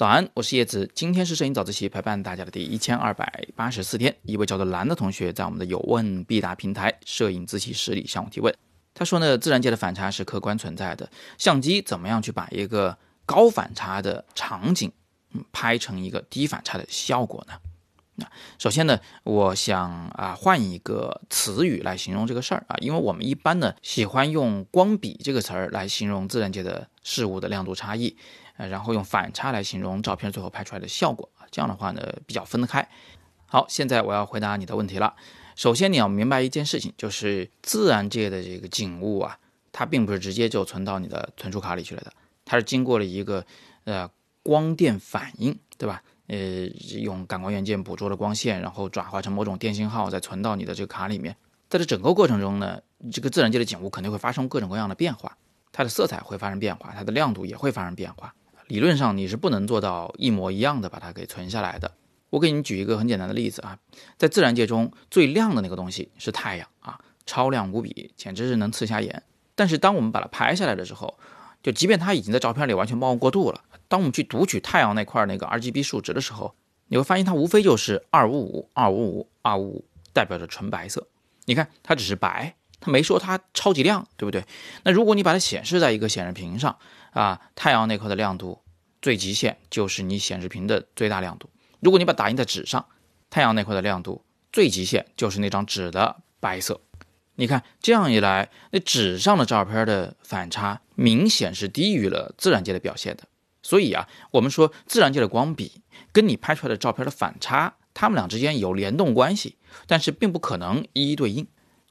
早安，我是叶子。今天是摄影早自习陪伴大家的第一千二百八十四天。一位叫做蓝的同学在我们的有问必答平台摄影自习室里向我提问。他说呢，自然界的反差是客观存在的，相机怎么样去把一个高反差的场景，嗯，拍成一个低反差的效果呢？那首先呢，我想啊，换一个词语来形容这个事儿啊，因为我们一般呢喜欢用光比这个词儿来形容自然界的事物的亮度差异。然后用反差来形容照片最后拍出来的效果，这样的话呢比较分得开。好，现在我要回答你的问题了。首先你要明白一件事情，就是自然界的这个景物啊，它并不是直接就存到你的存储卡里去了的，它是经过了一个呃光电反应，对吧？呃，用感光元件捕捉了光线，然后转化成某种电信号，再存到你的这个卡里面。在这整个过程中呢，这个自然界的景物肯定会发生各种各样的变化，它的色彩会发生变化，它的亮度也会发生变化。理论上你是不能做到一模一样的把它给存下来的。我给你举一个很简单的例子啊，在自然界中最亮的那个东西是太阳啊，超亮无比，简直是能刺瞎眼。但是当我们把它拍下来的时候，就即便它已经在照片里完全曝光过度了，当我们去读取太阳那块那个 RGB 数值的时候，你会发现它无非就是二五五、二五五、二五五，代表着纯白色。你看它只是白，它没说它超级亮，对不对？那如果你把它显示在一个显示屏上，啊，太阳那块的亮度最极限就是你显示屏的最大亮度。如果你把打印在纸上，太阳那块的亮度最极限就是那张纸的白色。你看这样一来，那纸上的照片的反差明显是低于了自然界的表现的。所以啊，我们说自然界的光比跟你拍出来的照片的反差，它们俩之间有联动关系，但是并不可能一一对应。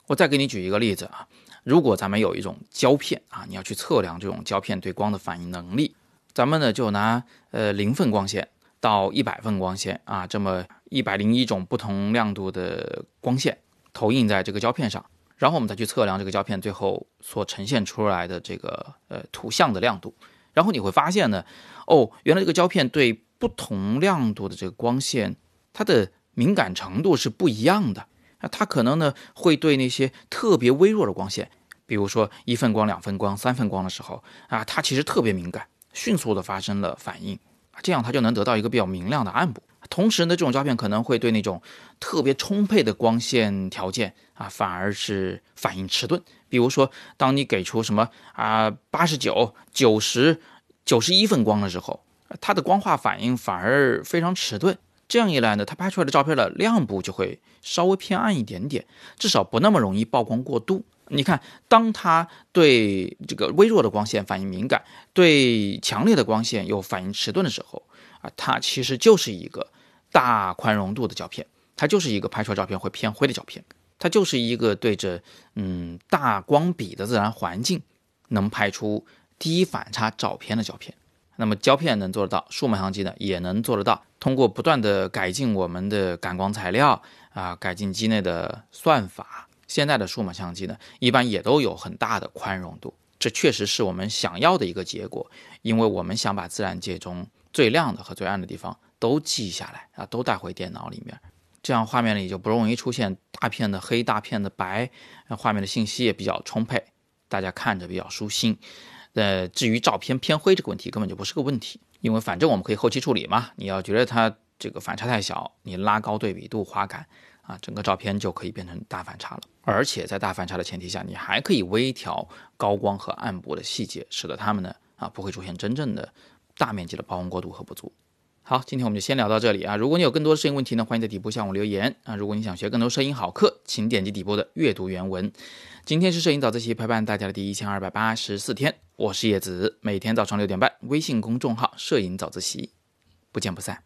我再给你举一个例子啊。如果咱们有一种胶片啊，你要去测量这种胶片对光的反应能力，咱们呢就拿呃零份光线到一百份光线啊，这么一百零一种不同亮度的光线投影在这个胶片上，然后我们再去测量这个胶片最后所呈现出来的这个呃图像的亮度，然后你会发现呢，哦，原来这个胶片对不同亮度的这个光线，它的敏感程度是不一样的。那它可能呢会对那些特别微弱的光线，比如说一份光、两份光、三份光的时候啊，它其实特别敏感，迅速的发生了反应，这样它就能得到一个比较明亮的暗部。同时呢，这种胶片可能会对那种特别充沛的光线条件啊，反而是反应迟钝。比如说，当你给出什么啊八十九、九十、九十一份光的时候，它的光化反应反而非常迟钝。这样一来呢，它拍出来的照片的亮部就会稍微偏暗一点点，至少不那么容易曝光过度。你看，当它对这个微弱的光线反应敏感，对强烈的光线又反应迟钝的时候啊，它其实就是一个大宽容度的胶片，它就是一个拍出来照片会偏灰的胶片，它就是一个对着嗯大光比的自然环境能拍出低反差照片的胶片。那么胶片能做得到，数码相机呢也能做得到。通过不断的改进我们的感光材料啊，改进机内的算法，现在的数码相机呢一般也都有很大的宽容度。这确实是我们想要的一个结果，因为我们想把自然界中最亮的和最暗的地方都记下来啊，都带回电脑里面，这样画面里就不容易出现大片的黑、大片的白，画面的信息也比较充沛，大家看着比较舒心。呃，至于照片偏灰这个问题，根本就不是个问题，因为反正我们可以后期处理嘛。你要觉得它这个反差太小，你拉高对比度、滑感啊，整个照片就可以变成大反差了。而且在大反差的前提下，你还可以微调高光和暗部的细节，使得它们呢啊不会出现真正的大面积的曝光过度和不足。好，今天我们就先聊到这里啊。如果你有更多的摄影问题呢，欢迎在底部向我留言啊。如果你想学更多摄影好课，请点击底部的阅读原文。今天是摄影早自习陪伴大家的第一千二百八十四天，我是叶子，每天早上六点半，微信公众号“摄影早自习”，不见不散。